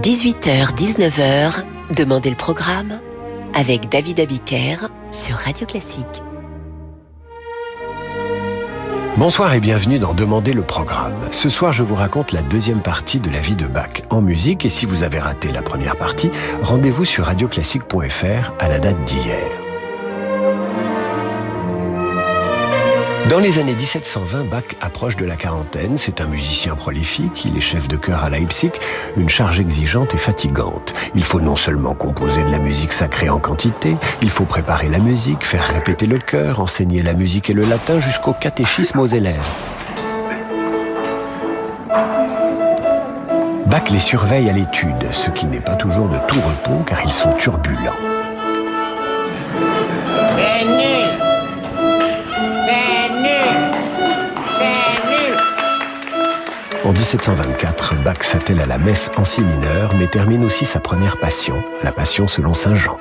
18h-19h, Demandez le programme avec David Abiker sur Radio Classique. Bonsoir et bienvenue dans Demandez le programme. Ce soir, je vous raconte la deuxième partie de la vie de Bach en musique et si vous avez raté la première partie, rendez-vous sur radioclassique.fr à la date d'hier. Dans les années 1720, Bach approche de la quarantaine. C'est un musicien prolifique. Il est chef de chœur à Leipzig. Une charge exigeante et fatigante. Il faut non seulement composer de la musique sacrée en quantité, il faut préparer la musique, faire répéter le chœur, enseigner la musique et le latin jusqu'au catéchisme aux élèves. Bach les surveille à l'étude, ce qui n'est pas toujours de tout repos car ils sont turbulents. En 1724, Bach s'attelle à la messe en si mineur, mais termine aussi sa première passion, la passion selon Saint Jean.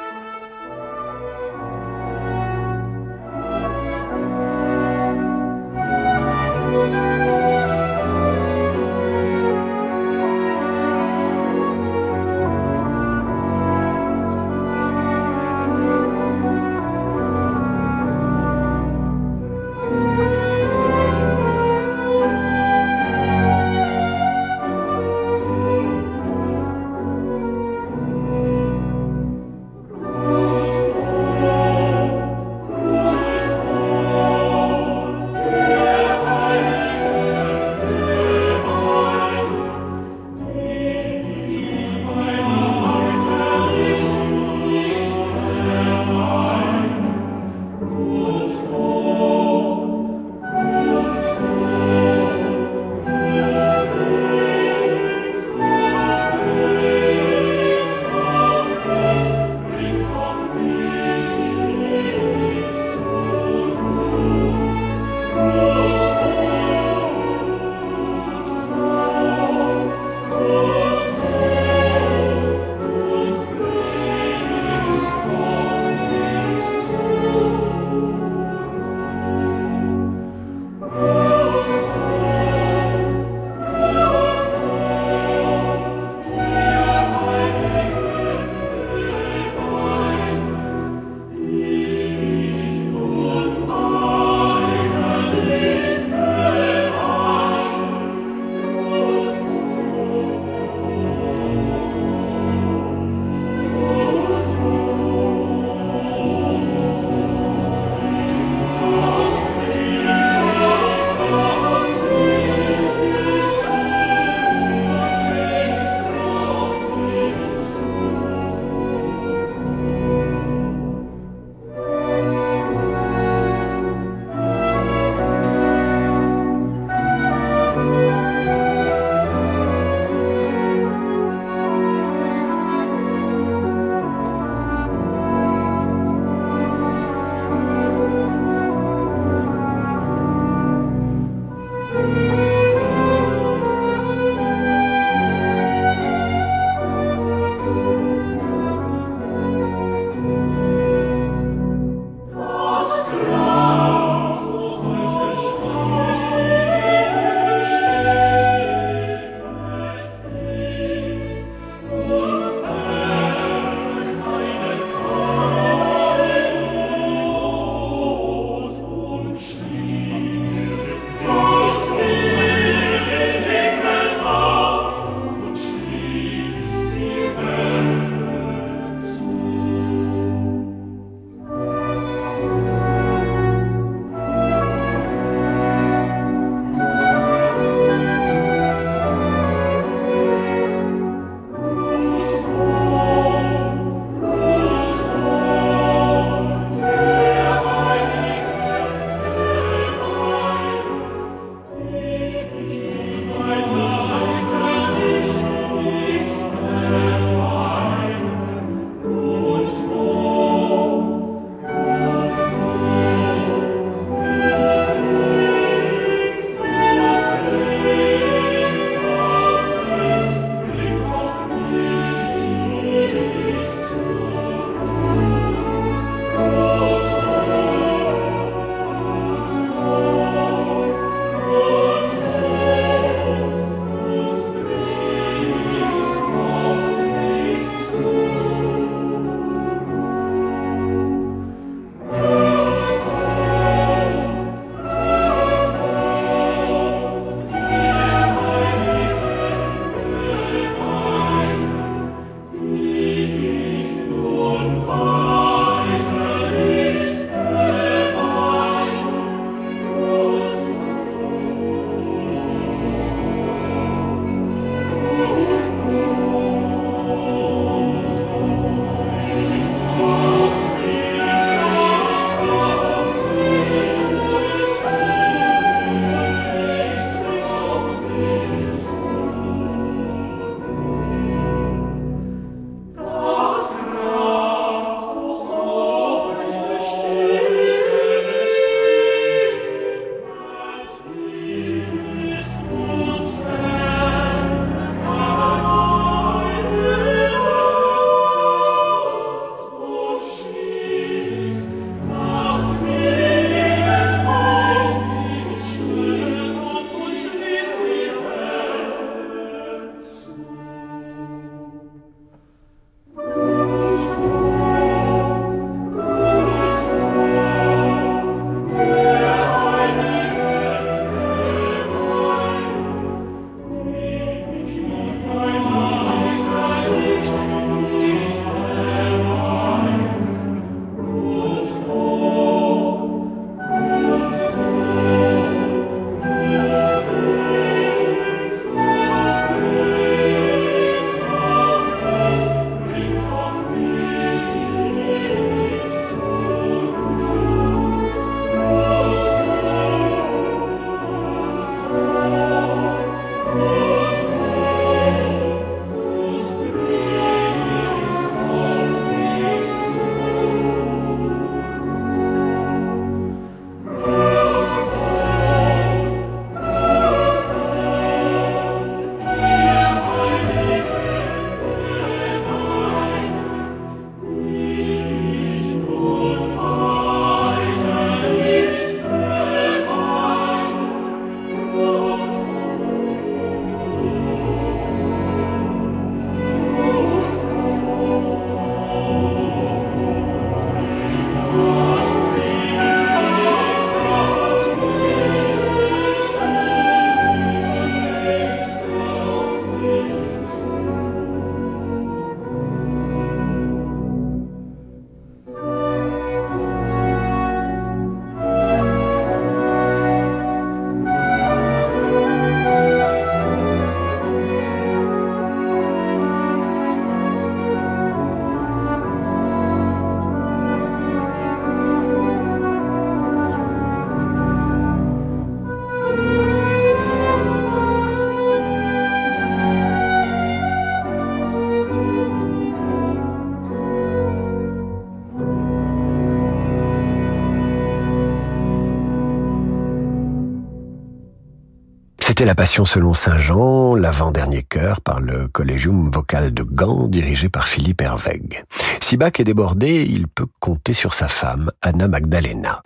C'était la Passion selon Saint Jean, l'avant-dernier chœur par le Collegium Vocal de Gand, dirigé par Philippe Hervègue. Si Bach est débordé, il peut compter sur sa femme, Anna Magdalena.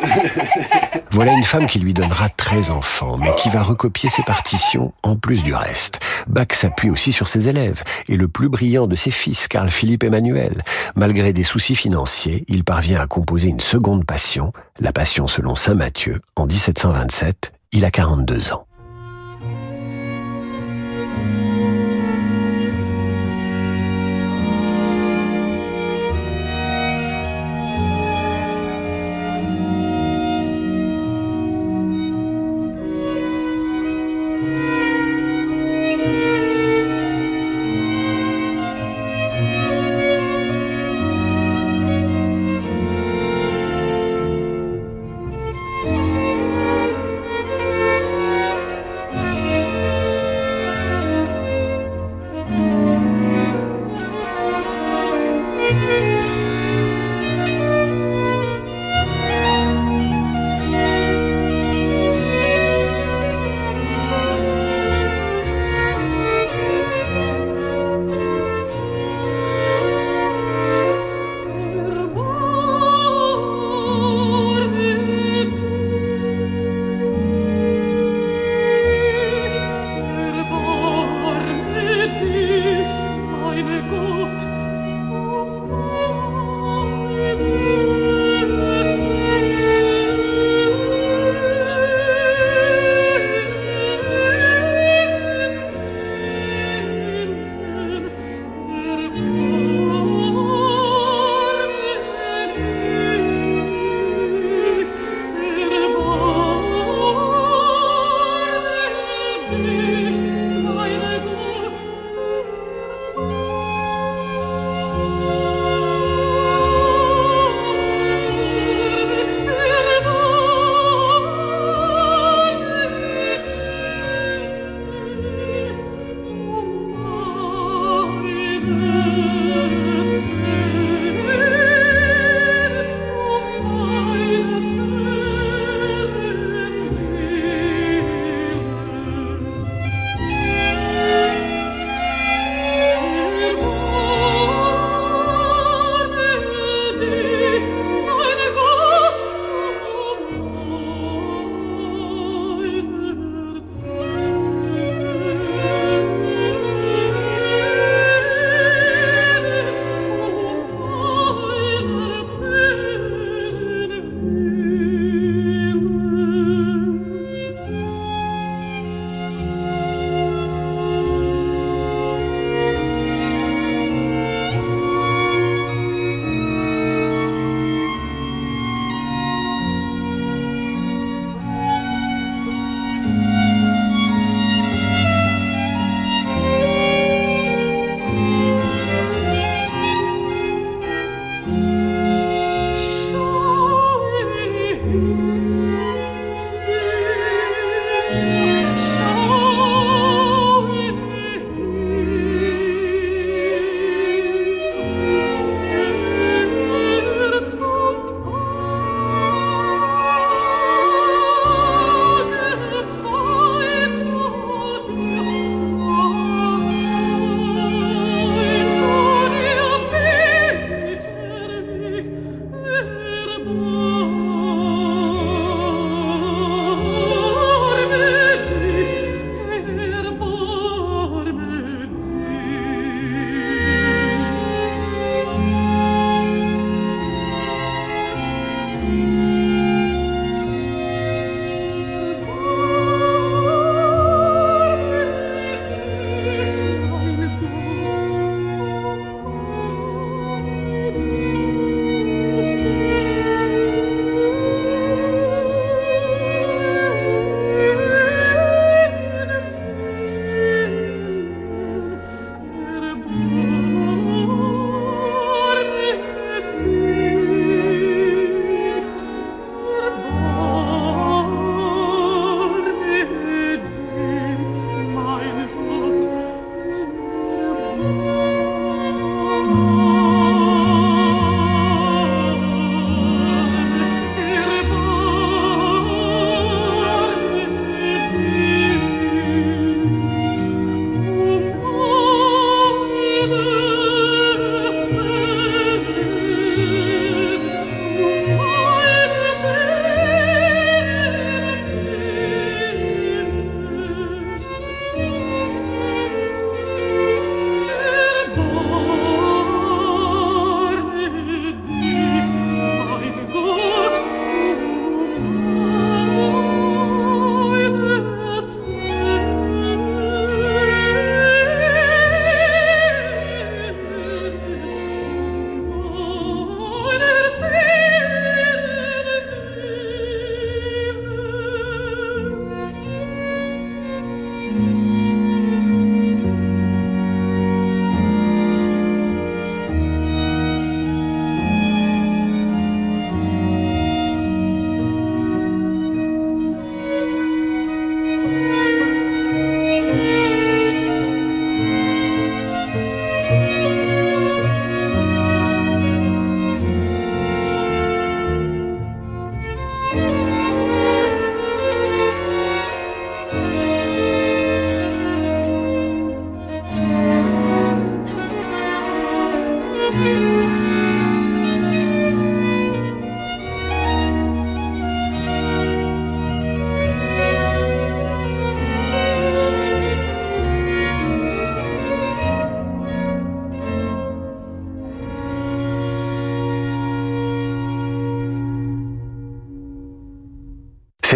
Voilà une femme qui lui donnera 13 enfants, mais qui va recopier ses partitions en plus du reste. Bach s'appuie aussi sur ses élèves, et le plus brillant de ses fils, Carl Philippe Emmanuel. Malgré des soucis financiers, il parvient à composer une seconde passion, la passion selon Saint Matthieu, en 1727. Il a 42 ans.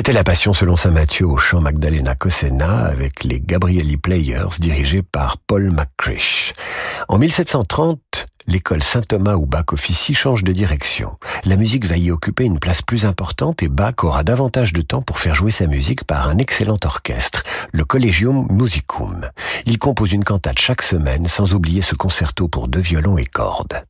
C'était la passion selon Saint Matthieu au chant Magdalena Cosena avec les Gabrieli Players dirigés par Paul McCrish. En 1730, l'école Saint-Thomas où Bach officie change de direction. La musique va y occuper une place plus importante et Bach aura davantage de temps pour faire jouer sa musique par un excellent orchestre, le Collegium Musicum. Il compose une cantate chaque semaine sans oublier ce concerto pour deux violons et cordes.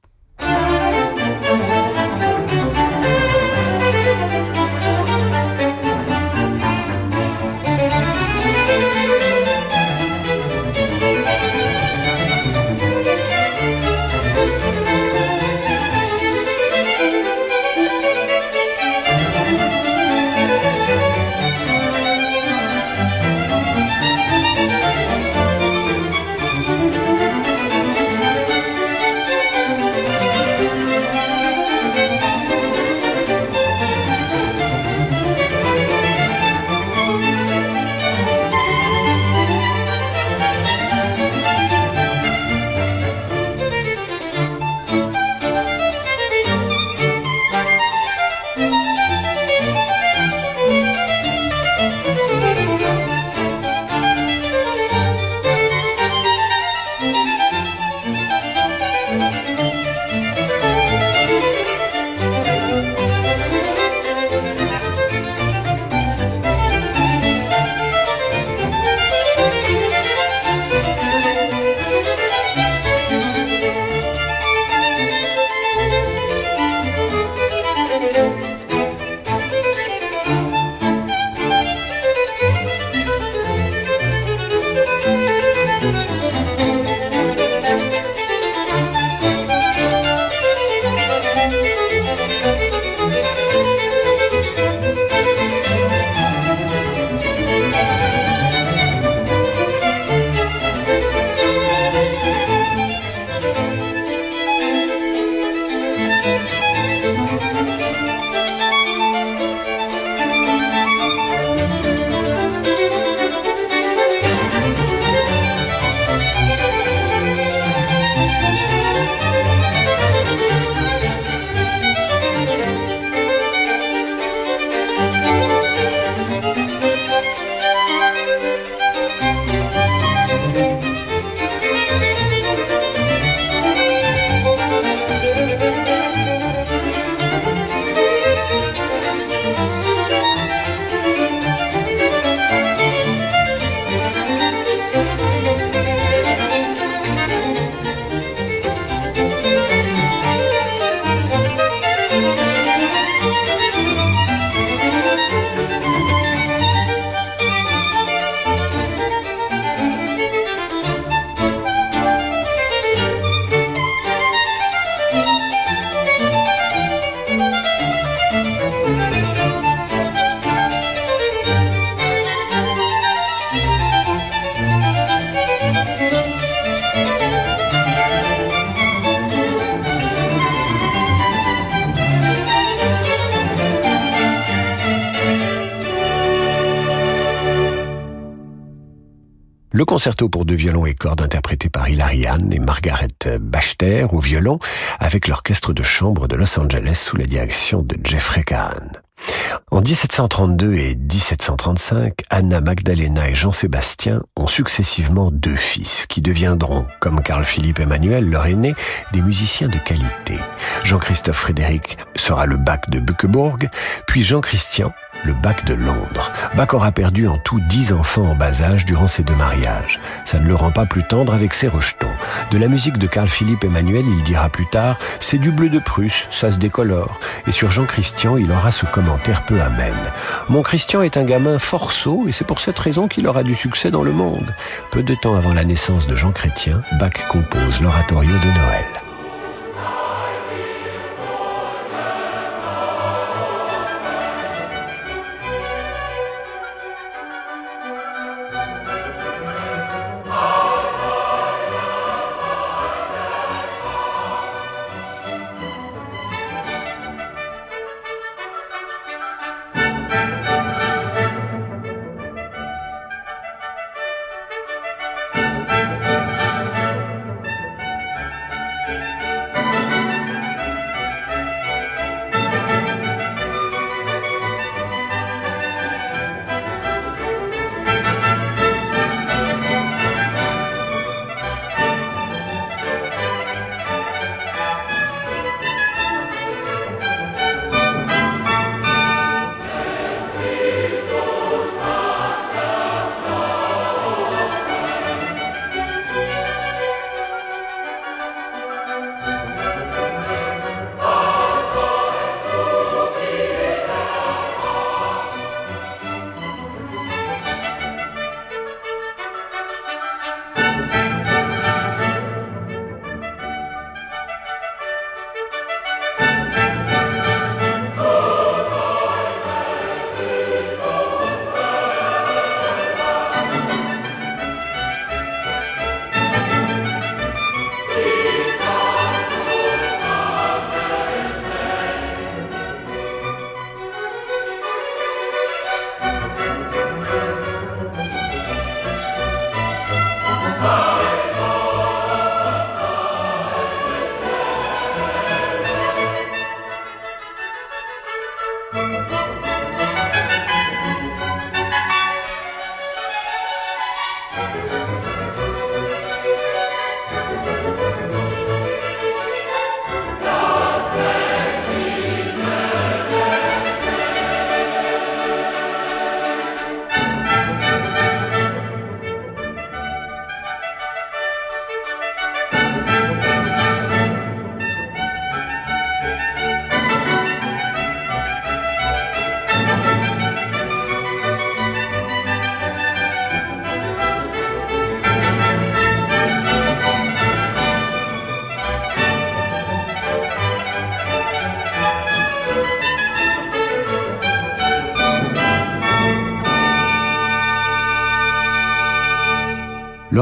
Concerto pour deux violons et cordes interprété par Hilary Hahn et Margaret Bachter au violon avec l'orchestre de chambre de Los Angeles sous la direction de Jeffrey Cahan. En 1732 et 1735, Anna Magdalena et Jean-Sébastien ont successivement deux fils qui deviendront, comme Carl-Philippe Emmanuel, leur aîné, des musiciens de qualité. Jean-Christophe Frédéric sera le bac de Buckeburg, puis Jean-Christian le bac de Londres. Bach aura perdu en tout dix enfants en bas âge durant ses deux mariages. Ça ne le rend pas plus tendre avec ses rejetons. De la musique de Carl Philippe Emmanuel, il dira plus tard, c'est du bleu de Prusse, ça se décolore. Et sur Jean Christian, il aura ce commentaire peu amène. Mon Christian est un gamin sot et c'est pour cette raison qu'il aura du succès dans le monde. Peu de temps avant la naissance de Jean Chrétien, Bach compose l'oratorio de Noël.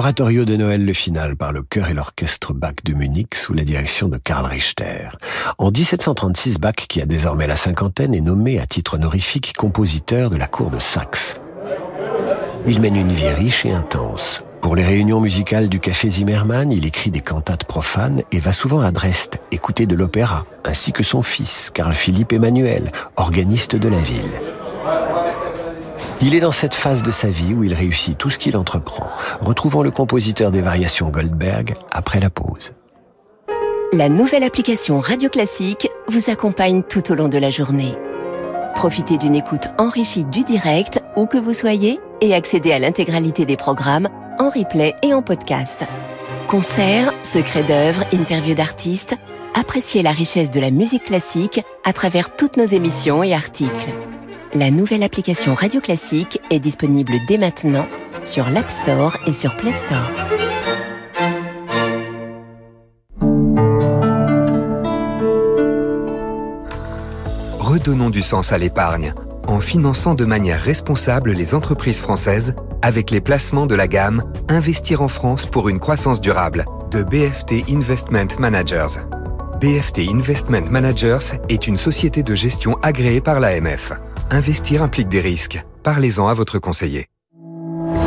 L'oratorio de Noël, le final, par le chœur et l'orchestre Bach de Munich sous la direction de Karl Richter. En 1736, Bach, qui a désormais la cinquantaine, est nommé à titre honorifique compositeur de la cour de Saxe. Il mène une vie riche et intense. Pour les réunions musicales du Café Zimmermann, il écrit des cantates profanes et va souvent à Dresde écouter de l'opéra, ainsi que son fils, Carl Philippe Emmanuel, organiste de la ville. Il est dans cette phase de sa vie où il réussit tout ce qu'il entreprend. Retrouvons le compositeur des variations Goldberg après la pause. La nouvelle application Radio Classique vous accompagne tout au long de la journée. Profitez d'une écoute enrichie du direct où que vous soyez et accédez à l'intégralité des programmes en replay et en podcast. Concerts, secrets d'œuvres, interviews d'artistes, appréciez la richesse de la musique classique à travers toutes nos émissions et articles. La nouvelle application Radio Classique est disponible dès maintenant sur l'App Store et sur Play Store. Redonnons du sens à l'épargne en finançant de manière responsable les entreprises françaises avec les placements de la gamme Investir en France pour une croissance durable de BFT Investment Managers. BFT Investment Managers est une société de gestion agréée par l'AMF. Investir implique des risques. Parlez-en à votre conseiller.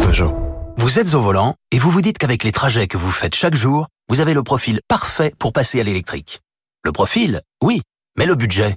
Peugeot. Vous êtes au volant et vous vous dites qu'avec les trajets que vous faites chaque jour, vous avez le profil parfait pour passer à l'électrique. Le profil, oui, mais le budget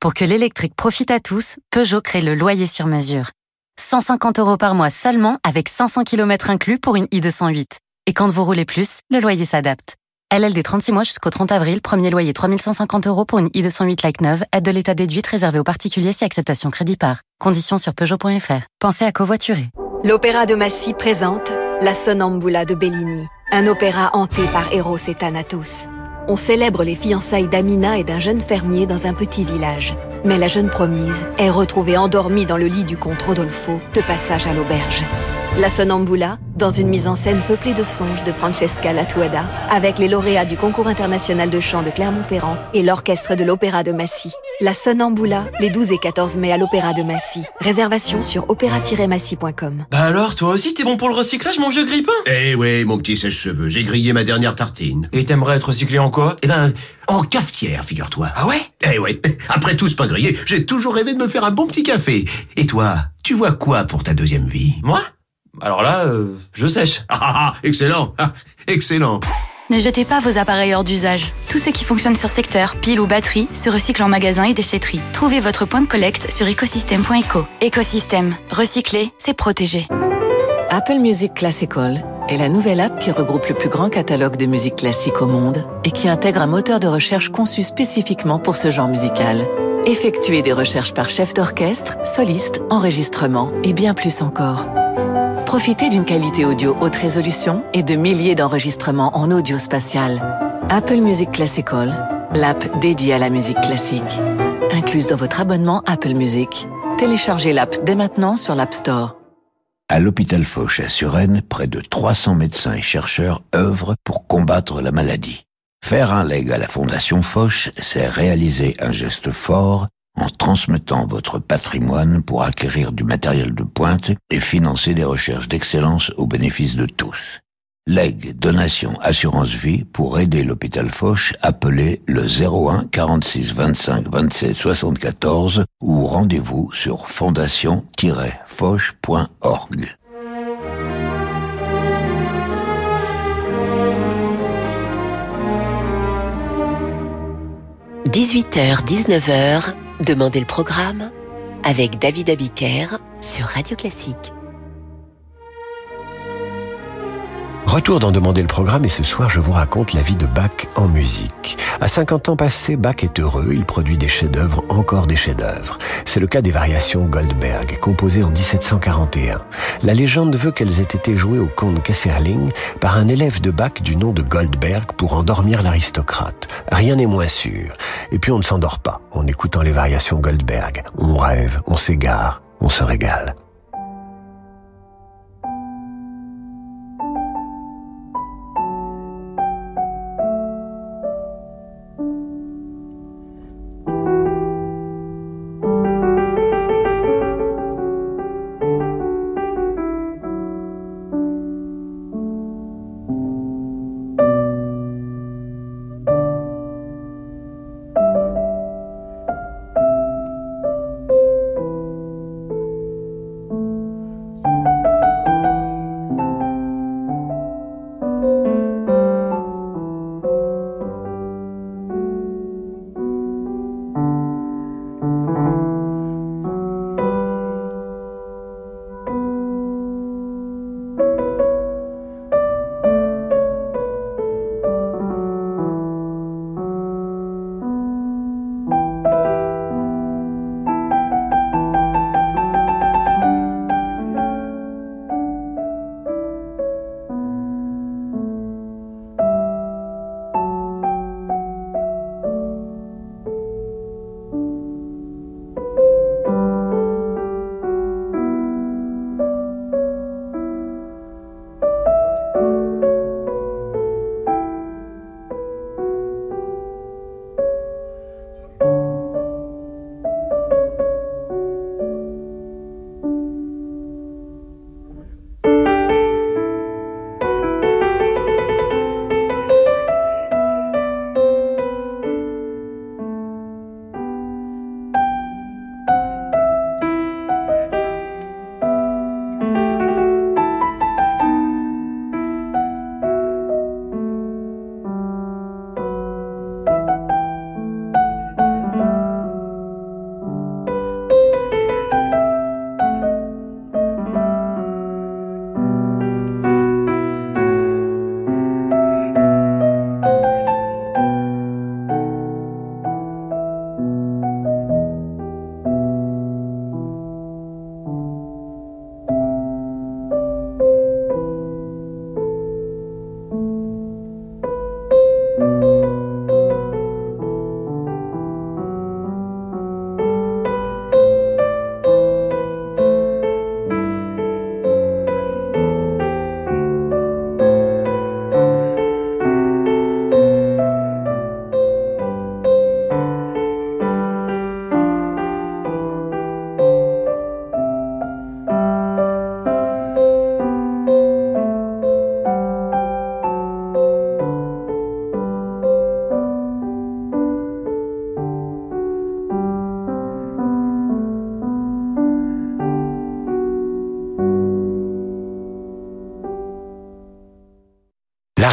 Pour que l'électrique profite à tous, Peugeot crée le loyer sur mesure. 150 euros par mois seulement avec 500 km inclus pour une i208. Et quand vous roulez plus, le loyer s'adapte. LLD 36 mois jusqu'au 30 avril, premier loyer 3150 euros pour une i208 Like 9, aide de l'état déduite réservée aux particuliers si acceptation crédit par. Conditions sur Peugeot.fr. Pensez à covoiturer. L'Opéra de Massy présente La Sonnambula de Bellini, un opéra hanté par Eros et Thanatos. On célèbre les fiançailles d'Amina et d'un jeune fermier dans un petit village. Mais la jeune promise est retrouvée endormie dans le lit du comte Rodolfo, de passage à l'auberge. La Sonnambula, dans une mise en scène peuplée de songes de Francesca Latuada, avec les lauréats du concours international de chant de Clermont-Ferrand et l'orchestre de l'Opéra de Massy. La Sonnambula, les 12 et 14 mai à l'Opéra de Massy. Réservation sur opéra-massy.com. Bah alors, toi aussi, t'es bon pour le recyclage, mon vieux grippin? Eh ouais, mon petit sèche-cheveux, j'ai grillé ma dernière tartine. Et t'aimerais être recyclé en quoi? Eh ben, en cafetière, figure-toi. Ah ouais? Eh ouais, après tout ce pain grillé, j'ai toujours rêvé de me faire un bon petit café. Et toi, tu vois quoi pour ta deuxième vie? Moi? Alors là, euh, je sèche. Ah, ah, ah, excellent, ah, excellent. Ne jetez pas vos appareils hors d'usage. Tout ce qui fonctionne sur secteur, pile ou batterie, se recycle en magasin et déchetterie. Trouvez votre point de collecte sur écosystème.eco. Écosystème. Recycler, c'est protéger. Apple Music Classical est la nouvelle app qui regroupe le plus grand catalogue de musique classique au monde et qui intègre un moteur de recherche conçu spécifiquement pour ce genre musical. Effectuez des recherches par chef d'orchestre, soliste, enregistrement et bien plus encore. Profitez d'une qualité audio haute résolution et de milliers d'enregistrements en audio spatial. Apple Music Classical, l'app dédiée à la musique classique. Incluse dans votre abonnement Apple Music. Téléchargez l'app dès maintenant sur l'App Store. À l'hôpital Foch à Suresnes, près de 300 médecins et chercheurs œuvrent pour combattre la maladie. Faire un leg à la Fondation Foch, c'est réaliser un geste fort en transmettant votre patrimoine pour acquérir du matériel de pointe et financer des recherches d'excellence au bénéfice de tous. Leg, donation, assurance vie pour aider l'hôpital Foch, appelez le 01 46 25 27 74 ou rendez-vous sur fondation-foch.org. 18h-19h, Demandez le programme avec David Abiker sur Radio Classique. Retour d'en demander le programme et ce soir je vous raconte la vie de Bach en musique. À 50 ans passés, Bach est heureux, il produit des chefs-d'œuvre, encore des chefs-d'œuvre. C'est le cas des variations Goldberg, composées en 1741. La légende veut qu'elles aient été jouées au comte Kesserling par un élève de Bach du nom de Goldberg pour endormir l'aristocrate. Rien n'est moins sûr. Et puis on ne s'endort pas en écoutant les variations Goldberg. On rêve, on s'égare, on se régale.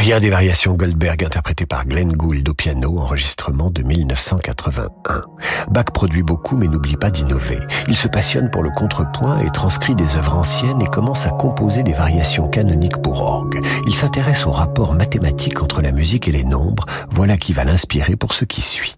L'aria des variations Goldberg interprétée par Glenn Gould au piano, enregistrement de 1981. Bach produit beaucoup mais n'oublie pas d'innover. Il se passionne pour le contrepoint et transcrit des œuvres anciennes et commence à composer des variations canoniques pour orgue. Il s'intéresse au rapport mathématique entre la musique et les nombres, voilà qui va l'inspirer pour ce qui suit.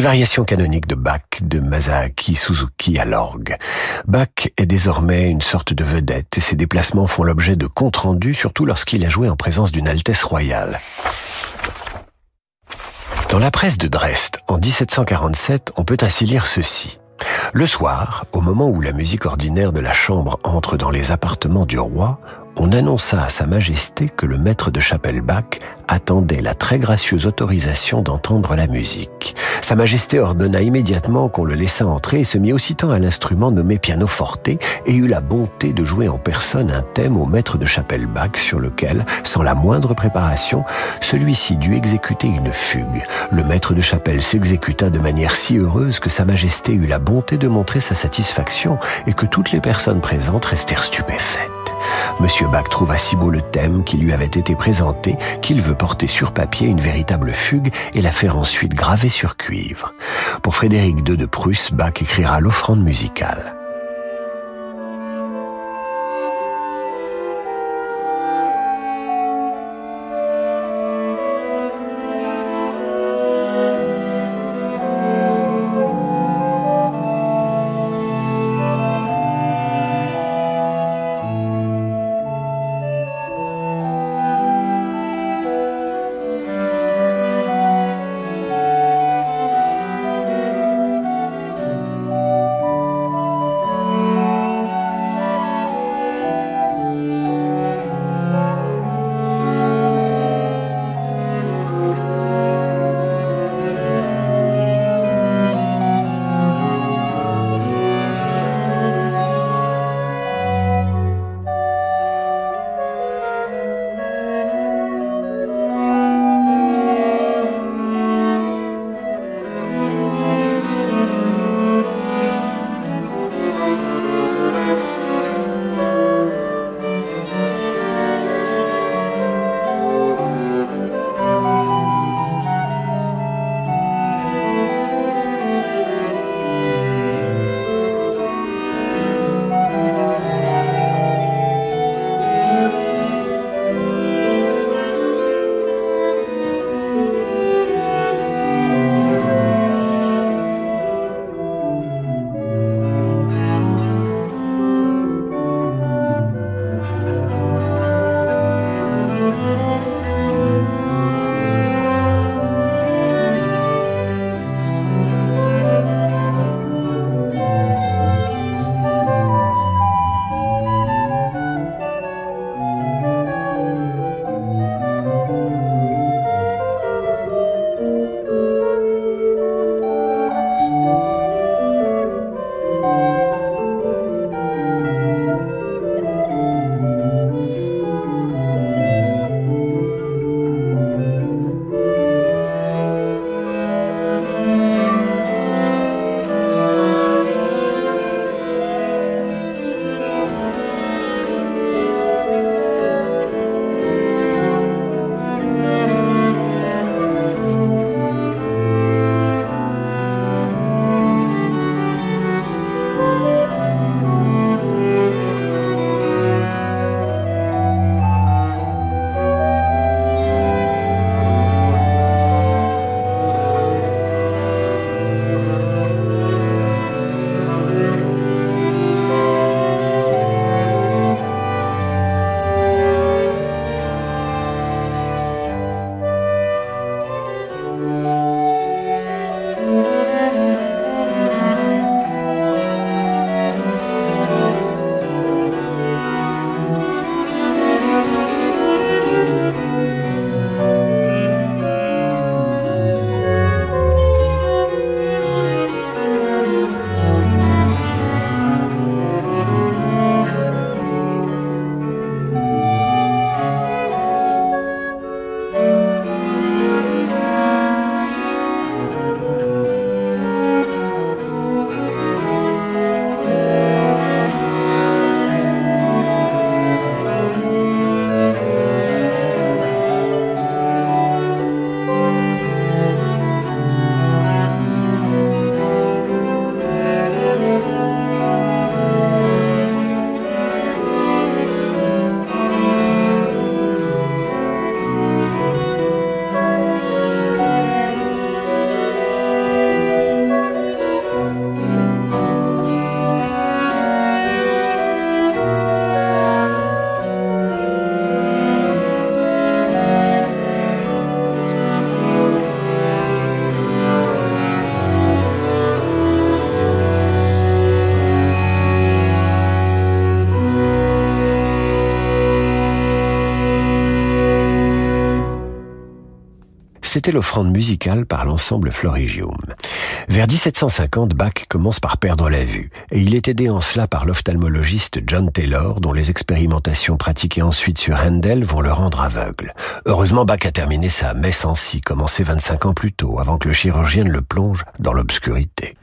Les variations canoniques de Bach de Masaaki Suzuki à l'orgue. Bach est désormais une sorte de vedette et ses déplacements font l'objet de comptes rendus, surtout lorsqu'il a joué en présence d'une Altesse royale. Dans la presse de Dresde, en 1747, on peut ainsi lire ceci. Le soir, au moment où la musique ordinaire de la chambre entre dans les appartements du roi, on annonça à Sa Majesté que le maître de chapelle Bach attendait la très gracieuse autorisation d'entendre la musique. Sa Majesté ordonna immédiatement qu'on le laissât entrer et se mit aussitôt à l'instrument nommé pianoforte et eut la bonté de jouer en personne un thème au maître de chapelle Bach sur lequel, sans la moindre préparation, celui-ci dut exécuter une fugue. Le maître de chapelle s'exécuta de manière si heureuse que Sa Majesté eut la bonté de montrer sa satisfaction et que toutes les personnes présentes restèrent stupéfaites. Monsieur Bach trouva si beau le thème qui lui avait été présenté qu'il veut porter sur papier une véritable fugue et la faire ensuite graver sur cuivre. Pour Frédéric II de Prusse, Bach écrira l'offrande musicale. C'était l'offrande musicale par l'ensemble Florigium. Vers 1750, Bach commence par perdre la vue, et il est aidé en cela par l'ophtalmologiste John Taylor, dont les expérimentations pratiquées ensuite sur Handel vont le rendre aveugle. Heureusement, Bach a terminé sa messe en si, commencée 25 ans plus tôt, avant que le chirurgien ne le plonge dans l'obscurité.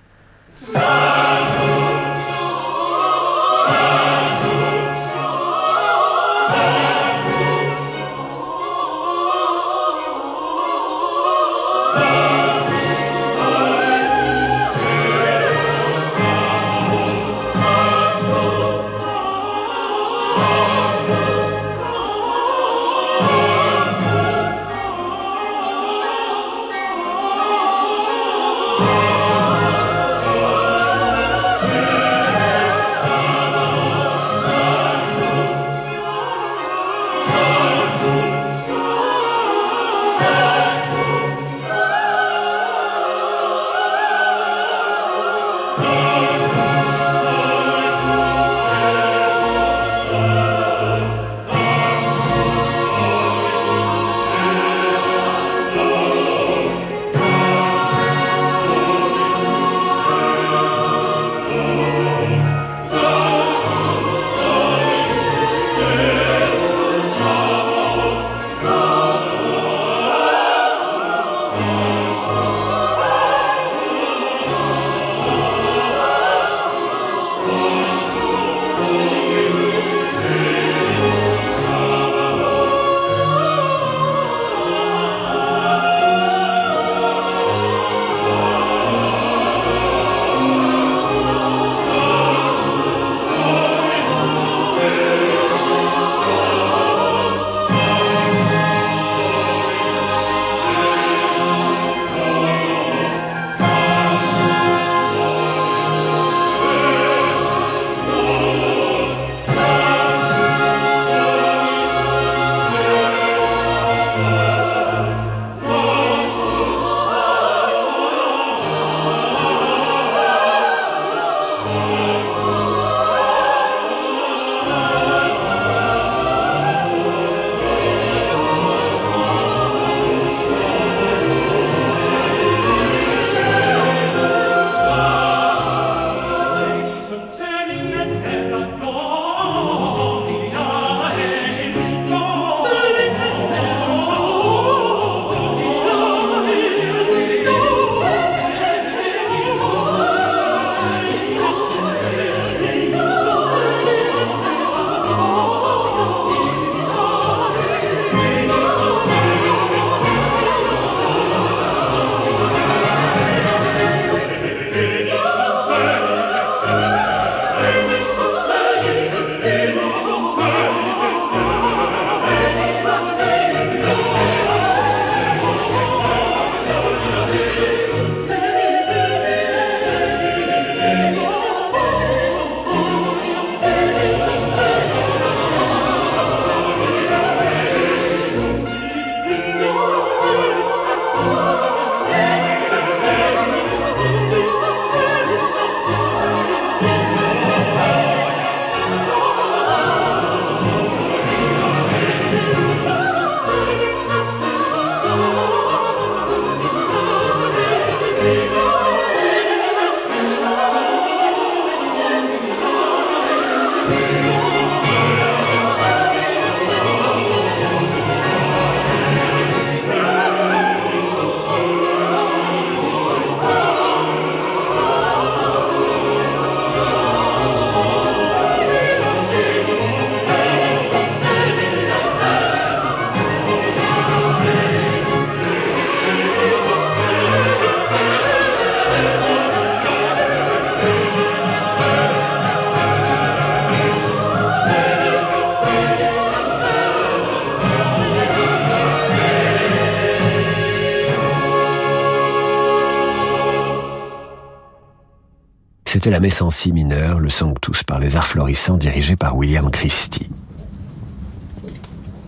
C'était la messe en si mineur, le Sanctus par les arts florissants dirigé par William Christie.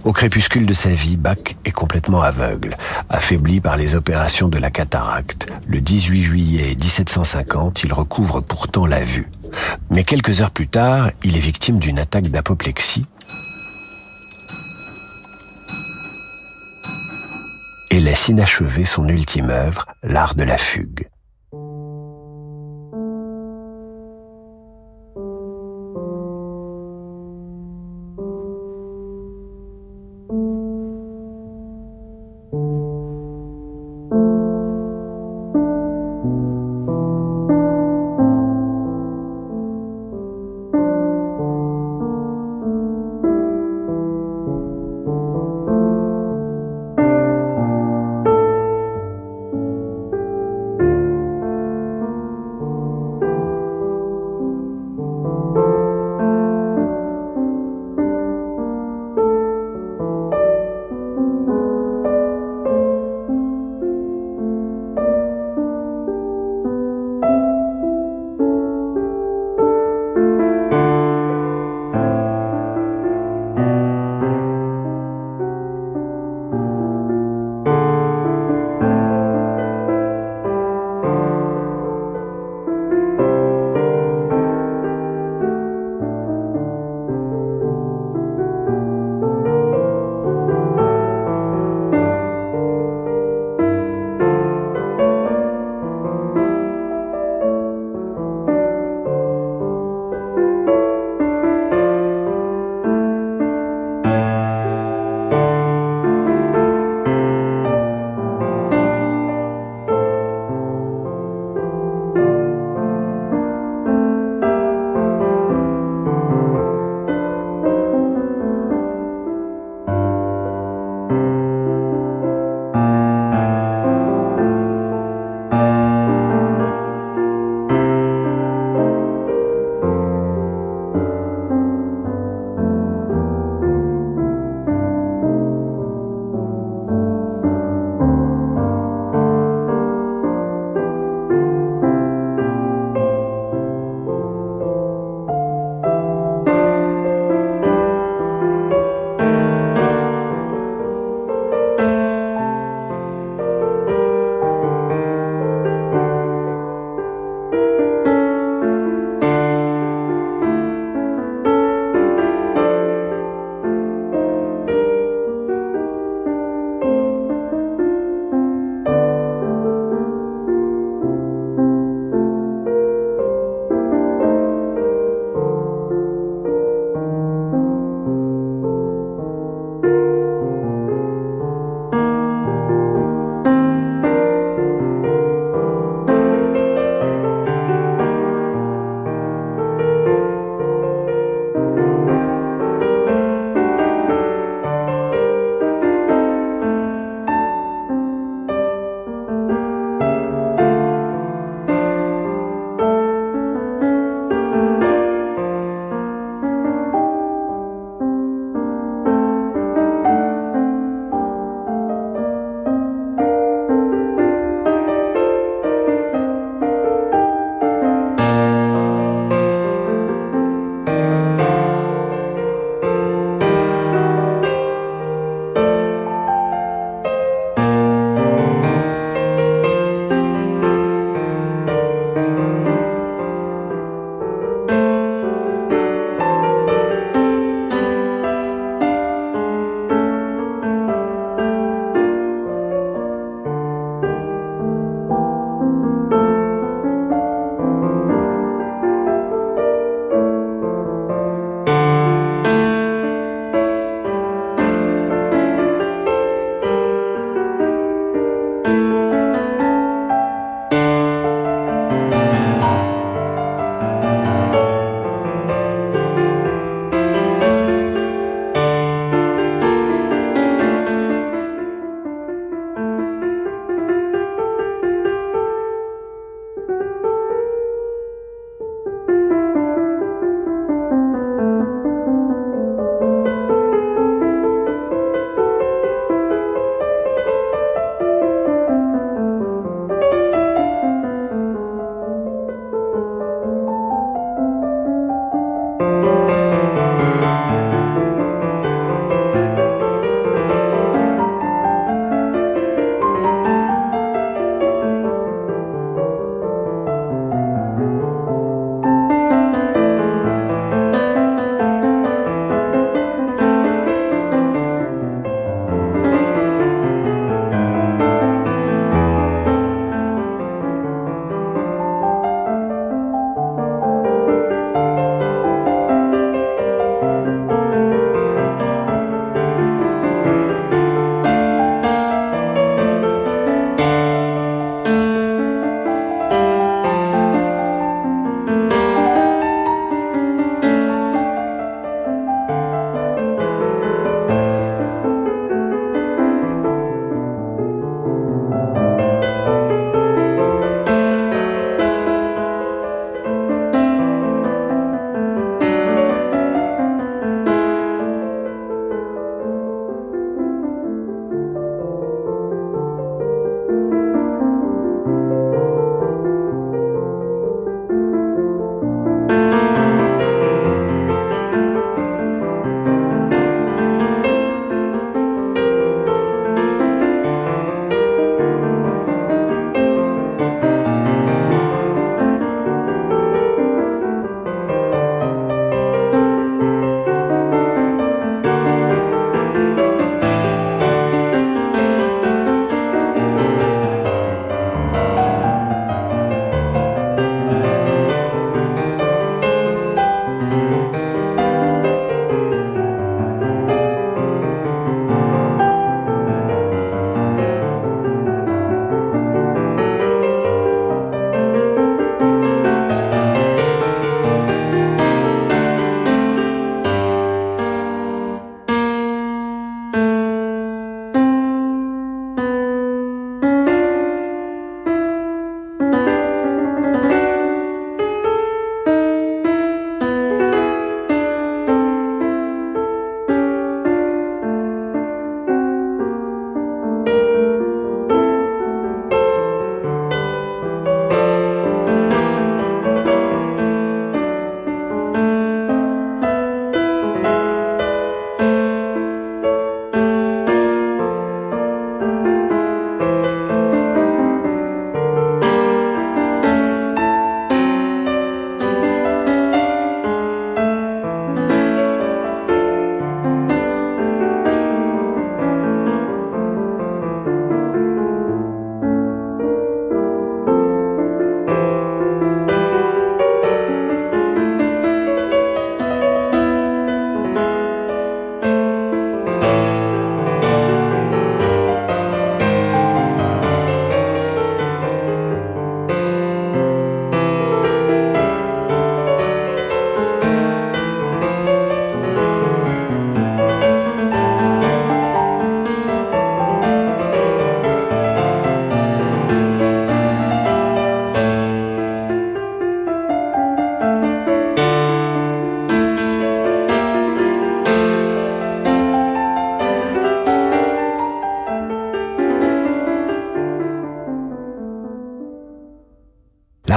Au crépuscule de sa vie, Bach est complètement aveugle, affaibli par les opérations de la cataracte. Le 18 juillet 1750, il recouvre pourtant la vue. Mais quelques heures plus tard, il est victime d'une attaque d'apoplexie et laisse inachevé son ultime œuvre, l'art de la fugue.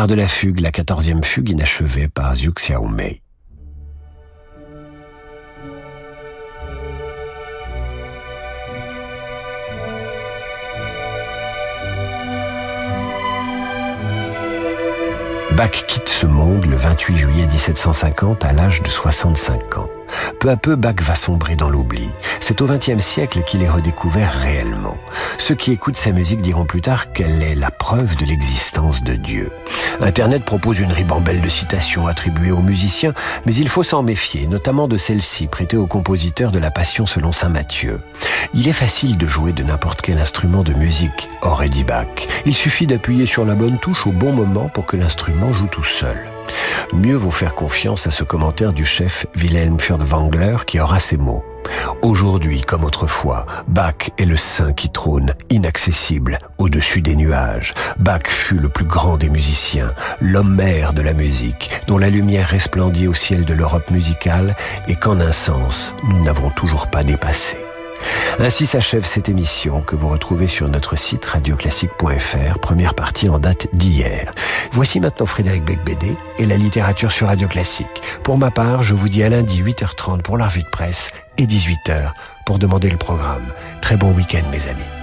De la fugue, la quatorzième fugue inachevée par Zhu Xiaomei. Bach quitte ce monde le 28 juillet 1750 à l'âge de 65 ans. Peu à peu, Bach va sombrer dans l'oubli. C'est au XXe siècle qu'il est redécouvert réellement. Ceux qui écoutent sa musique diront plus tard qu'elle est la preuve de l'existence de Dieu. Internet propose une ribambelle de citations attribuées aux musiciens, mais il faut s'en méfier, notamment de celle-ci prêtée au compositeur de la Passion selon saint Matthieu. Il est facile de jouer de n'importe quel instrument de musique, aurait dit Bach. Il suffit d'appuyer sur la bonne touche au bon moment pour que l'instrument joue tout seul. Mieux vaut faire confiance à ce commentaire du chef Wilhelm Furtwängler qui aura ces mots. Aujourd'hui comme autrefois, Bach est le saint qui trône, inaccessible, au-dessus des nuages. Bach fut le plus grand des musiciens, l'homme mère de la musique, dont la lumière resplendit au ciel de l'Europe musicale et qu'en un sens, nous n'avons toujours pas dépassé. Ainsi s'achève cette émission que vous retrouvez sur notre site radioclassique.fr, première partie en date d'hier. Voici maintenant Frédéric Becbédé et la littérature sur Radio Classique. Pour ma part, je vous dis à lundi 8h30 pour la revue de presse et 18h pour demander le programme. Très bon week-end mes amis.